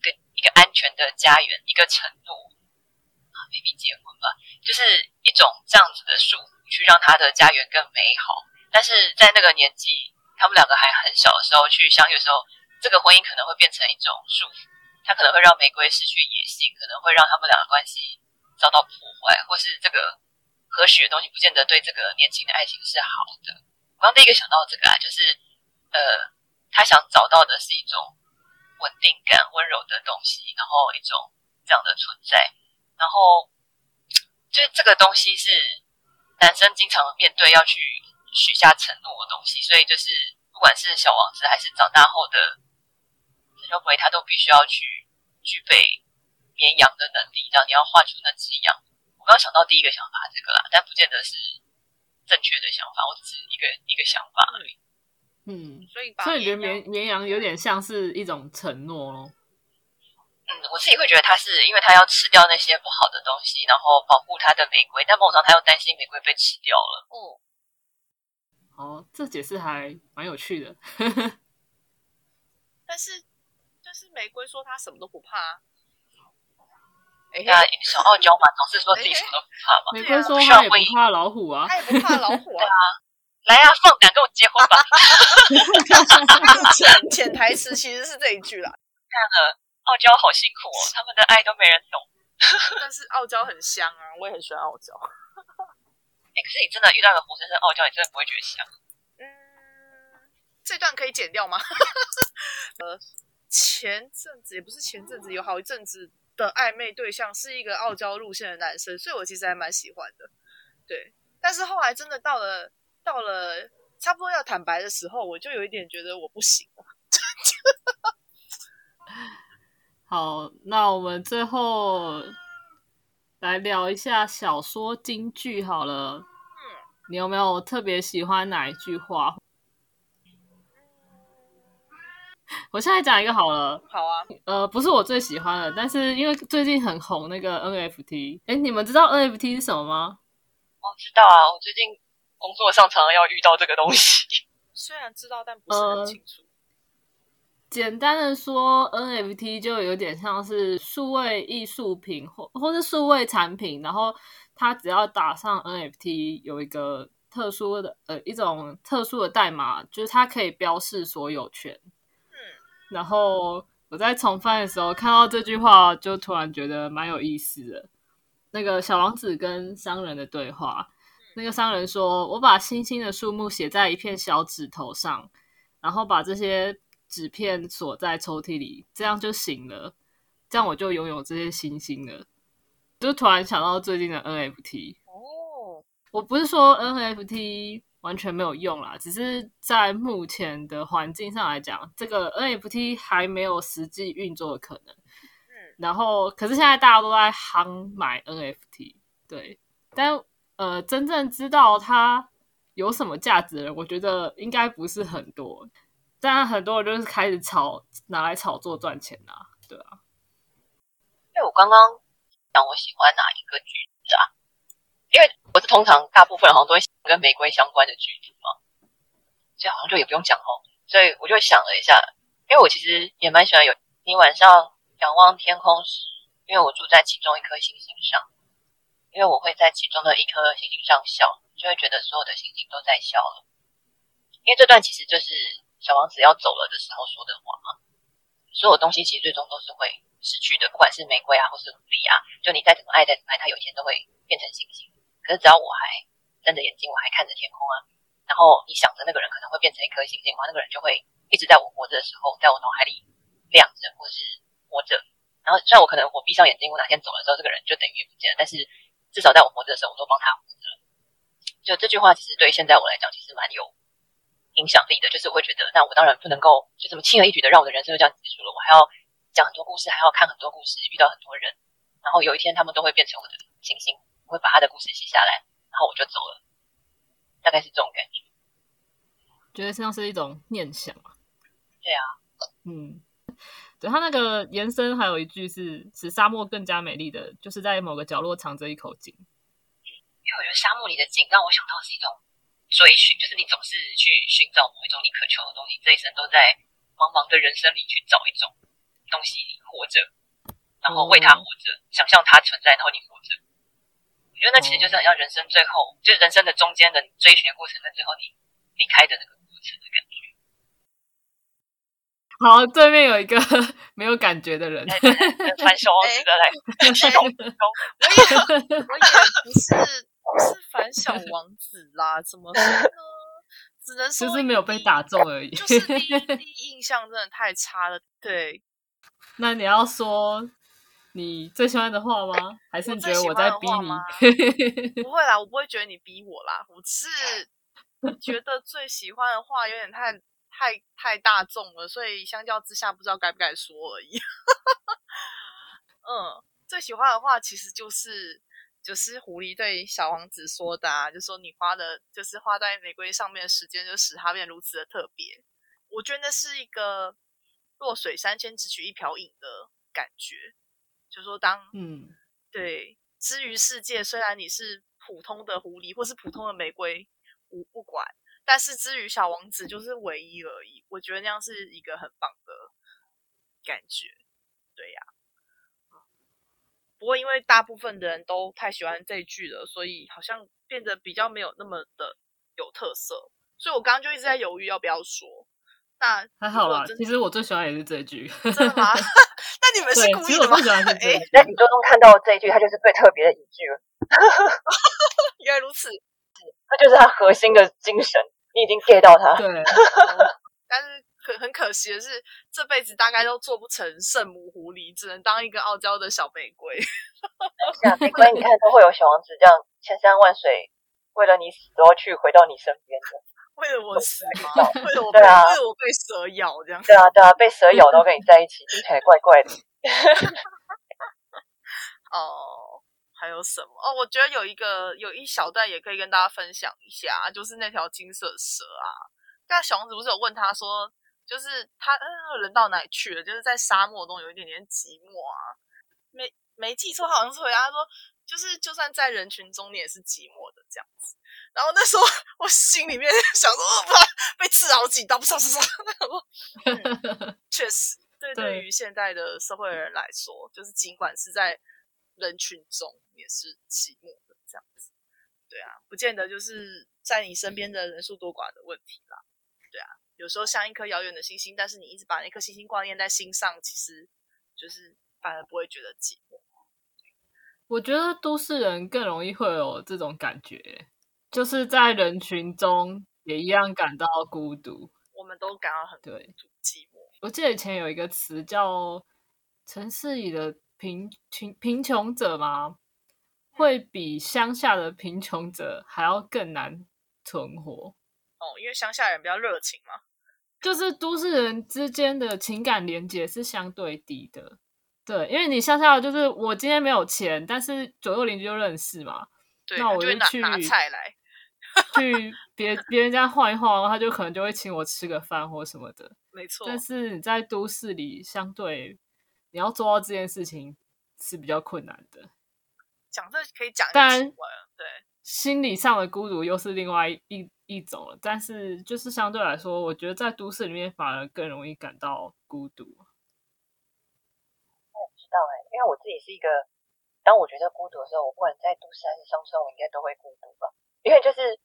跟一个安全的家园，一个承诺啊，maybe 结婚吧，就是一种这样子的束缚。去让他的家园更美好，但是在那个年纪，他们两个还很小的时候去相遇的时候，这个婚姻可能会变成一种束缚，他可能会让玫瑰失去野性，可能会让他们两个关系遭到破坏，或是这个和煦的东西不见得对这个年轻的爱情是好的。我刚第一个想到这个啊，就是呃，他想找到的是一种稳定感、温柔的东西，然后一种这样的存在，然后就是这个东西是。男生经常面对要去许下承诺的东西，所以就是不管是小王子还是长大后的他都必须要去具备绵羊的能力，让你要画出那只羊。我刚想到第一个想法这个啦，但不见得是正确的想法，我只是一个一个想法而已。嗯，所以所以你觉得绵绵羊有点像是一种承诺咯。嗯，我自己会觉得他是因为他要吃掉那些不好的东西，然后保护他的玫瑰，但某种上他又担心玫瑰被吃掉了。哦，哦，这解释还蛮有趣的。但是，就是玫瑰说他什么都不怕。哎呀，小傲娇嘛，总是说自己什么都不怕嘛。玫瑰说他也不怕老虎啊，他也不怕老虎啊。来啊，放胆跟我结婚吧！潜潜台词其实是这一句啦。看了。傲娇好辛苦哦，他们的爱都没人懂。但是傲娇很香啊，我也很喜欢傲娇。哎，可是你真的遇到了活生生傲娇，你真的不会觉得香？嗯，这段可以剪掉吗？呃，前阵子也不是前阵子，有好一阵子的暧昧对象是一个傲娇路线的男生，所以我其实还蛮喜欢的。对，但是后来真的到了到了差不多要坦白的时候，我就有一点觉得我不行了。好，那我们最后来聊一下小说金句好了。嗯，你有没有特别喜欢哪一句话？我现在讲一个好了。好啊。呃，不是我最喜欢的，但是因为最近很红那个 NFT。哎，你们知道 NFT 是什么吗？我知道啊，我最近工作上常常要遇到这个东西。虽然知道，但不是很清楚。简单的说，NFT 就有点像是数位艺术品或或是数位产品，然后它只要打上 NFT，有一个特殊的呃一种特殊的代码，就是它可以标示所有权。嗯，然后我在重翻的时候看到这句话，就突然觉得蛮有意思的。那个小王子跟商人的对话，那个商人说：“我把星星的数目写在一片小指头上，然后把这些。”纸片锁在抽屉里，这样就行了。这样我就拥有这些星星了。就突然想到最近的 NFT 哦，我不是说 NFT 完全没有用啦，只是在目前的环境上来讲，这个 NFT 还没有实际运作的可能。嗯，然后可是现在大家都在夯买 NFT，对，但呃，真正知道它有什么价值的人，我觉得应该不是很多。当然，很多人就是开始炒，拿来炒作赚钱啊，对啊。因为我刚刚讲我喜欢哪一个句子啊？因为我是通常大部分好像都会跟玫瑰相关的句子嘛，所以好像就也不用讲哦。所以我就想了一下，因为我其实也蛮喜欢有你晚上仰望天空时，因为我住在其中一颗星星上，因为我会在其中的一颗星星上笑，就会觉得所有的星星都在笑了。因为这段其实就是。小王子要走了的时候说的话嘛，所有东西其实最终都是会失去的，不管是玫瑰啊，或是狐狸啊，就你再怎么爱，再怎么爱，它有一天都会变成星星。可是只要我还睁着眼睛，我还看着天空啊，然后你想着那个人可能会变成一颗星星的话，那个人就会一直在我活着的时候，在我脑海里亮着，或是活着。然后虽然我可能我闭上眼睛，我哪天走了之后，这个人就等于也不见了，但是至少在我活着的时候，我都帮他活着了。就这句话，其实对现在我来讲，其实蛮有。影响力的，就是我会觉得，那我当然不能够就这么轻而易举的让我的人生就这样结束了，我还要讲很多故事，还要看很多故事，遇到很多人，然后有一天他们都会变成我的星星，我会把他的故事写下来，然后我就走了，大概是这种感觉。觉得像是一种念想啊。对啊，嗯，对，他那个延伸还有一句是使沙漠更加美丽的，就是在某个角落藏着一口井。因为我觉得沙漠里的井让我想到是一种追寻，就是你总是去寻找某一种你渴求的东西，这一生都在茫茫的人生里去找一种东西活着，然后为它活着，想象它存在，然后你活着。我觉得那其实就是很像人生最后，就是人生的中间的追寻的过程，跟最后你离开的那个过程的感觉。好，对面有一个 没有感觉的人，传说 值得来 我也我也不是小 王子啦，怎么说呢？只能说就是没有被打中而已。就是第一第一印象真的太差了。对，那你要说你最喜欢的话吗？还是你觉得我在逼你？不会啦，我不会觉得你逼我啦，我只是觉得最喜欢的话有点太太太大众了，所以相较之下不知道该不该说而已。嗯，最喜欢的话其实就是就是狐狸对小王子说的啊，就说你花的就是花在玫瑰上面的时间，就使它变如此的特别。我觉得那是一个弱水三千只取一瓢饮的感觉，就说当嗯，对，之于世界，虽然你是普通的狐狸或是普通的玫瑰，我不管，但是之于小王子就是唯一而已。我觉得那样是一个很棒的感觉，对呀、不过因为大部分的人都太喜欢这一句了，所以好像变得比较没有那么的有特色。所以我刚刚就一直在犹豫要不要说。那还好啦。其实我最喜欢也是这句。真的吗？那你们是，故意的吗其实我最？喜欢这哎句。在宇宙中看到这一句，它就是最特别的一句了，原来如此。它就是它核心的精神，你已经 get 到它。对，但是可很可惜的是，这辈子大概都做不成圣母狐狸，只能当一个傲娇的小玫瑰。是啊，玫瑰你看都会有小王子这样千山万水，为了你死都要去回到你身边的。为了我死吗？为了我被、对啊为了我被蛇咬这样。对啊，对啊，被蛇咬都跟你在一起，听起来怪怪的。哦，还有什么？哦，我觉得有一个有一小段也可以跟大家分享一下，就是那条金色蛇啊。那小王子不是有问他说，就是他呃人到哪里去了？就是在沙漠中有一点点寂寞啊。没没记错，好像是回答他说，就是就算在人群中，你也是寂寞的这样子。然后那时候我心里面 想说，呃，怕被刺好几刀，唰唰唰。然后 嗯确实，对对对于现在的社会人来说，就是尽管是在人群中，也是寂寞的这样子。对啊，不见得就是在你身边的人数多寡的问题啦。对啊，有时候像一颗遥远的星星，但是你一直把那颗星星挂念在心上，其实就是反而不会觉得寂寞。我觉得都市人更容易会有这种感觉，就是在人群中也一样感到孤独。我们都感到很孤对独、寂寞。我记得以前有一个词叫“城市里的贫贫贫穷者”吗？会比乡下的贫穷者还要更难存活。哦，因为乡下人比较热情嘛。就是都市人之间的情感连接是相对低的，对，因为你乡下就是我今天没有钱，但是左右邻居就认识嘛，对，那我就去就拿拿菜来。去别别人家晃一晃，他就可能就会请我吃个饭或什么的。没错，但是你在都市里，相对你要做到这件事情是比较困难的。讲这可以讲一当然个新闻，对，心理上的孤独又是另外一一种，但是就是相对来说，我觉得在都市里面反而更容易感到孤独。我不知道哎、因为我自己是一个，当我觉得孤独的时候，我不管在都市还是乡村，我应该都会孤独吧。因为就是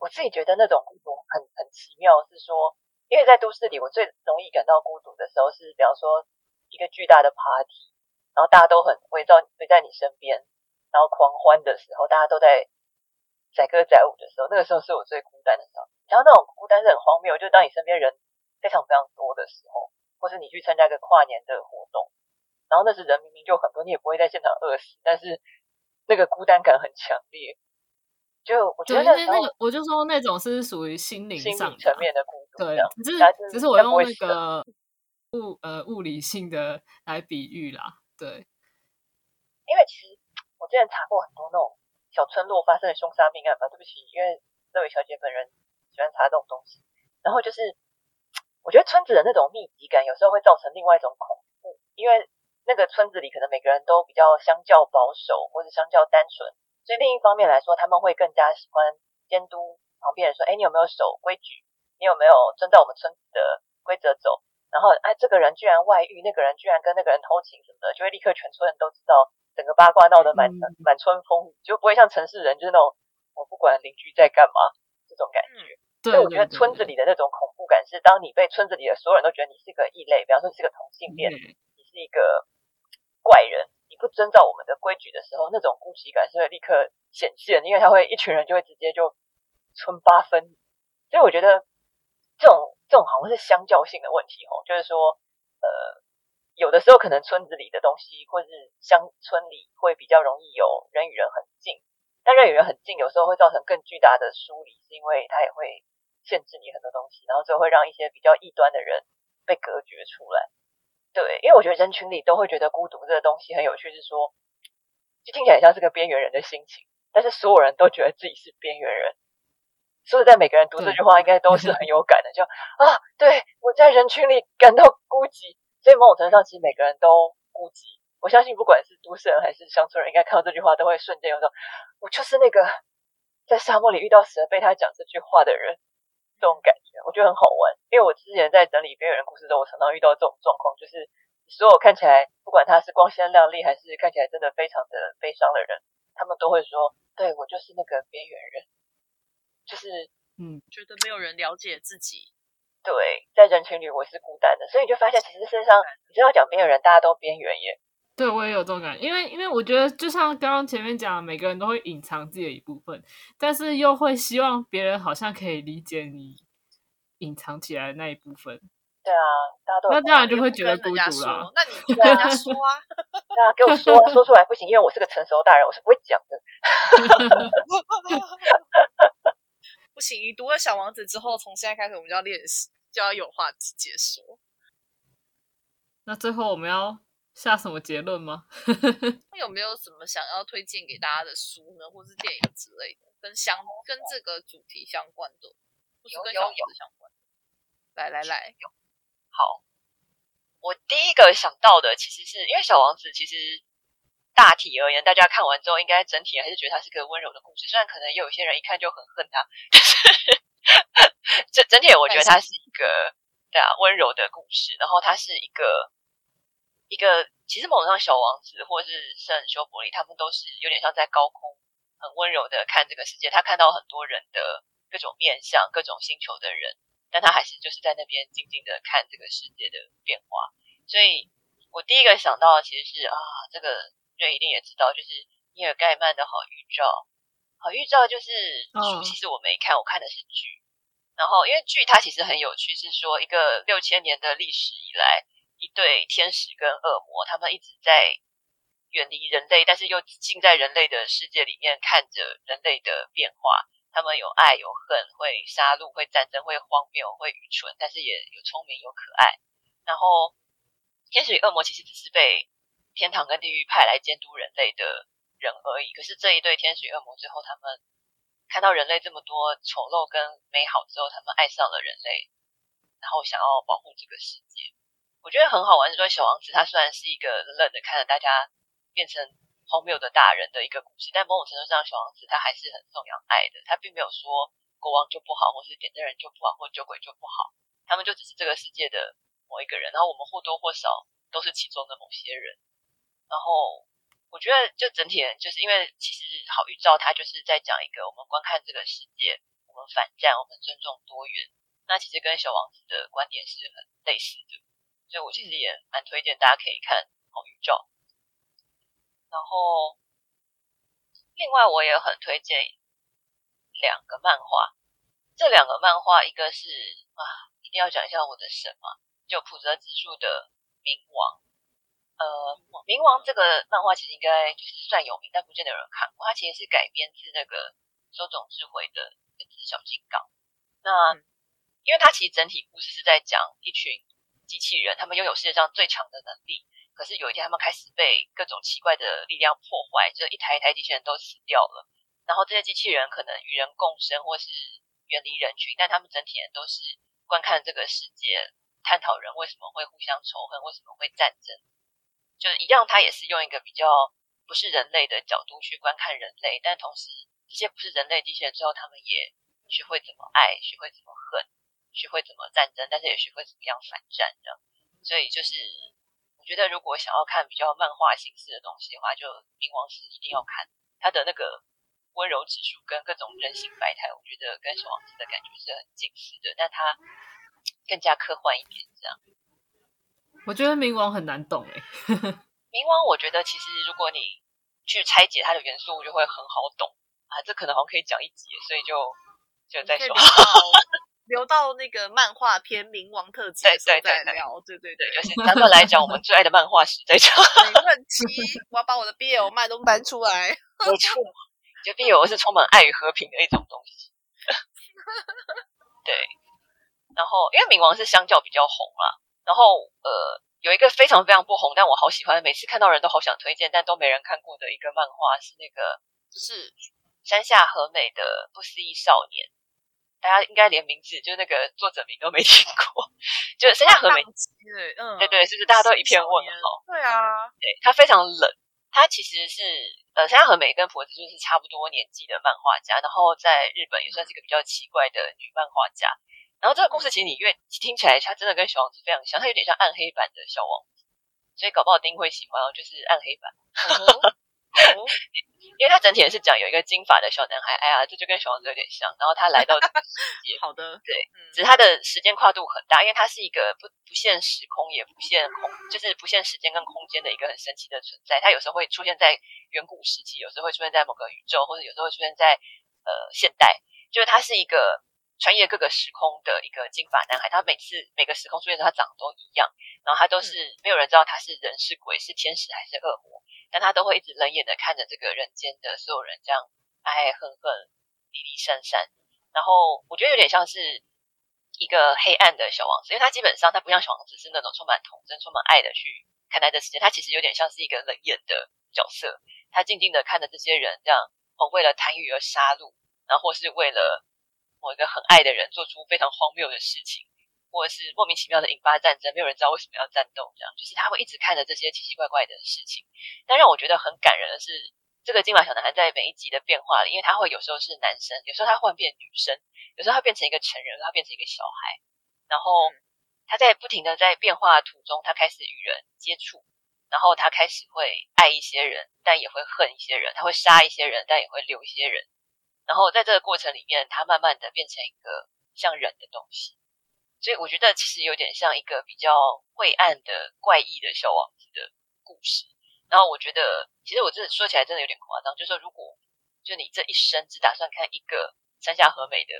我自己觉得那种孤独很很奇妙，是说，因为在都市里，我最容易感到孤独的时候是，比方说一个巨大的 party，然后大家都很围绕围在你身边，然后狂欢的时候，大家都在载歌载舞的时候，那个时候是我最孤单的时候。然后那种孤单是很荒谬，就是当你身边人非常非常多的时候，或是你去参加一个跨年的活动。然后那时人明明就很多，你也不会在现场饿死，但是那个孤单感很强烈。就我觉，得那那那个我就说那种是属于心灵心上的啊理层面的孤独，对只是只是我用那个物呃物理性的来比喻啦。对，因为其实我之前查过很多那种小村落发生的凶杀命案吧。对不起，因为这位小姐本人喜欢查这种东西。然后就是，我觉得村子的那种密集感有时候会造成另外一种恐怖，因为那个村子里可能每个人都比较相较保守或者相较单纯，所以另一方面来说，他们会更加喜欢监督旁边人说：“哎，你有没有守规矩？你有没有遵照我们村子的规则走？”然后，哎，这个人居然外遇，那个人居然跟那个人偷情什么的，就会立刻全村人都知道，整个八卦闹得满满村风雨，就不会像城市人就是那种我不管邻居在干嘛这种感觉。所以我觉得村子里的那种恐怖感是，当你被村子里的所有人都觉得你是个异类，比方说你是个同性恋，你是一个怪人，你不遵照我们的规矩的时候，那种孤寂感是会立刻显现，因为他会一群人就会直接就村八分。所以我觉得这种这种好像是相较性的问题哦，就是说，呃，有的时候可能村子里的东西或是乡村里会比较容易有人与人很近，但人与人很近有时候会造成更巨大的疏离，是因为它也会。限制你很多东西，然后最后会让一些比较异端的人被隔绝出来。对，因为我觉得人群里都会觉得孤独这个东西很有趣，是说，就听起来像是个边缘人的心情，但是所有人都觉得自己是边缘人。所以在，每个人读这句话应该都是很有感的，就啊，对我在人群里感到孤寂，所以某种程度上，其实每个人都孤寂。我相信，不管是都市人还是乡村人，应该看到这句话都会瞬间有种，我就是那个在沙漠里遇到蛇被他讲这句话的人。这种感觉我觉得很好玩，因为我之前在整理边缘人故事的时候，我常常遇到这种状况，就是所有看起来不管他是光鲜亮丽，还是看起来真的非常的悲伤的人，他们都会说：“对我就是那个边缘人，就是嗯，觉得没有人了解自己。”对，在人群里我是孤单的，所以你就发现，其实身上你知道讲边缘人，大家都边缘耶。对，我也有这种感觉，因为因为我觉得，就像刚刚前面讲，每个人都会隐藏自己的一部分，但是又会希望别人好像可以理解你隐藏起来的那一部分。对啊，大家都那当然就会觉得孤独了。那你跟人家说啊，对啊，给我说说出来不行，因为我是个成熟大人，我是不会讲的。你读了《小王子》之后，从现在开始我们就要练习，就要有话直接说。那最后我们要。下什么结论吗？那有没有什么想要推荐给大家的书呢，或是电影之类的，跟相跟这个主题相关的，或是跟小王子相关？来来来，有好。我第一个想到的，其实是因为小王子，其实大体而言，大家看完之后，应该整体还是觉得它是个温柔的故事。虽然可能也有些人一看就很恨他，但是 整整体我觉得它是一个对啊温柔的故事。然后它是一个。一个其实某种上小王子或是圣修伯里，他们都是有点像在高空很温柔的看这个世界。他看到很多人的各种面相、各种星球的人，但他还是就是在那边静静的看这个世界的变化。所以我第一个想到的其实是啊，这个瑞一定也知道，就是尼尔盖曼的好预兆。好预兆就是书，其实我没看，我看的是剧。然后因为剧它其实很有趣，是说一个六千年的历史以来。一对天使跟恶魔，他们一直在远离人类，但是又浸在人类的世界里面，看着人类的变化。他们有爱有恨，会杀戮，会战争，会荒谬，会愚蠢，但是也有聪明有可爱。然后天使与恶魔其实只是被天堂跟地狱派来监督人类的人而已。可是这一对天使与恶魔最后，他们看到人类这么多丑陋跟美好之后，他们爱上了人类，然后想要保护这个世界。我觉得很好玩，是说小王子他虽然是一个冷冷的看着大家变成荒谬的大人的一个故事，但某种程度上，小王子他还是很颂扬爱的。他并没有说国王就不好，或是点灯人就不好，或酒鬼就不好，他们就只是这个世界的某一个人。然后我们或多或少都是其中的某些人。然后我觉得就整体就是因为其实好预兆，他就是在讲一个我们观看这个世界，我们反战，我们尊重多元。那其实跟小王子的观点是很类似的。所以我其实也蛮推荐大家可以看《好预兆》，然后另外我也很推荐两个漫画。这两个漫画，一个是啊，一定要讲一下我的神嘛，就普泽直树的《冥王》。呃，《冥王》这个漫画其实应该就是算有名，但不见得有人看过。它其实是改编自那个周总智慧的《一只小金刚》。那因为它其实整体故事是在讲一群。机器人，他们拥有世界上最强的能力。可是有一天，他们开始被各种奇怪的力量破坏，就一台一台机器人都死掉了。然后这些机器人可能与人共生，或是远离人群，但他们整体人都是观看这个世界，探讨人为什么会互相仇恨，为什么会战争。就一样，他也是用一个比较不是人类的角度去观看人类，但同时这些不是人类机器人之后，他们也学会怎么爱，学会怎么恨，学会怎么战争，但是也学会怎么样反战的。所以就是我觉得，如果想要看比较漫画形式的东西的话，就《冥王石》一定要看，它的那个温柔指数跟各种人性百态，我觉得跟小王子的感觉是很近似的，但它更加科幻一点，这样。我觉得冥王很难懂哎，冥王我觉得其实如果你去拆解它的元素，就会很好懂啊。这可能好像可以讲一集，所以就就再说。留到那个漫画篇冥王特辑的时候再聊。对对对，就是咱们来讲我们最爱的漫画史再讲。没问题，我要把我的 BL 麦都搬出来。没错，就 BL 是充满爱与和平的一种东西。对，然后因为冥王是相较比较红啊。然后，呃，有一个非常非常不红，但我好喜欢，每次看到人都好想推荐，但都没人看过的一个漫画是那个就，是山下和美的《不思议少年》，大家应该连名字就那个作者名都没听过，就山下和美，对，嗯，对对，是不是大家都一片问号？对啊，对，他非常冷，他其实是呃，山下和美跟婆子就是差不多年纪的漫画家，然后在日本也算是一个比较奇怪的女漫画家。然后这个故事其实你越听起来，它真的跟小王子非常像，它有点像暗黑版的小王子，所以搞不好丁会喜欢哦，就是暗黑版。因为它整体也是讲有一个金发的小男孩，哎呀，这就跟小王子有点像。然后他来到这个世界，好的，对，只是他的时间跨度很大，因为它是一个不不限时空也不限空，就是不限时间跟空间的一个很神奇的存在。它有时候会出现在远古时期，有时候会出现在某个宇宙，或者有时候会出现在呃现代，就是它是一个。穿越各个时空的一个金发男孩，他每次每个时空出现的时候，他长得都一样，然后他都是没有人知道他是人是鬼是天使还是恶魔，但他都会一直冷眼的看着这个人间的所有人这样爱爱恨恨离离散散，然后我觉得有点像是一个黑暗的小王子，因为他基本上他不像小王子是那种充满童真、充满爱的去看待这世界，他其实有点像是一个冷眼的角色，他静静的看着这些人这样哦为了贪欲而杀戮，然后或是为了。某一个很爱的人做出非常荒谬的事情，或者是莫名其妙的引发战争，没有人知道为什么要战斗，这样就是他会一直看着这些奇奇怪怪的事情。但让我觉得很感人的是，这个金发小男孩在每一集的变化里，因为他会有时候是男生，有时候他换变女生，有时候他变成一个成人，他变成一个小孩。然后他在不停的在变化途中，他开始与人接触，然后他开始会爱一些人，但也会恨一些人，他会杀一些人，但也会留一些人。然后在这个过程里面，他慢慢的变成一个像人的东西，所以我觉得其实有点像一个比较晦暗的怪异的小王子的故事。然后我觉得，其实我这说起来真的有点夸张，就是说如果就你这一生只打算看一个山下和美的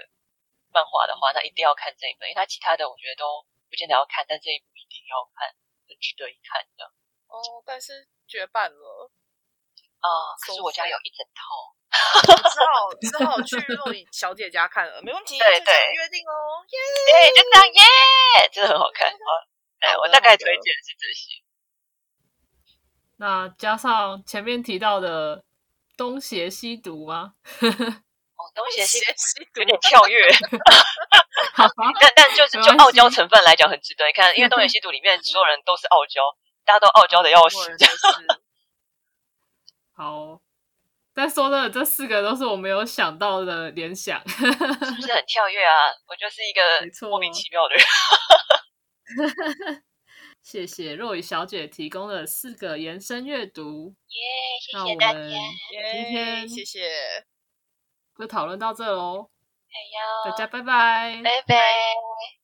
漫画的话，那一定要看这一本，因为他其他的我觉得都不见得要看，但这一部一定要看，很值得一看的。哦，但是绝版了啊！可是我家有一整套。只好只好去若雨小姐家看了，没问题，对对，约定哦，耶，就这样耶，真的很好看啊！哎，我大概推荐是这些。那加上前面提到的东邪西毒吗？哦，东邪西毒有点跳跃，但但就是就傲娇成分来讲很值得你看，因为东邪西毒里面所有人都是傲娇，大家都傲娇的要死。好。但说的这四个都是我没有想到的联想，是不是很跳跃啊？我就是一个莫名其妙的人。谢谢若雨小姐提供的四个延伸阅读，耶！谢谢大家，今天谢谢，就讨论到这喽。哎大家拜拜，拜拜。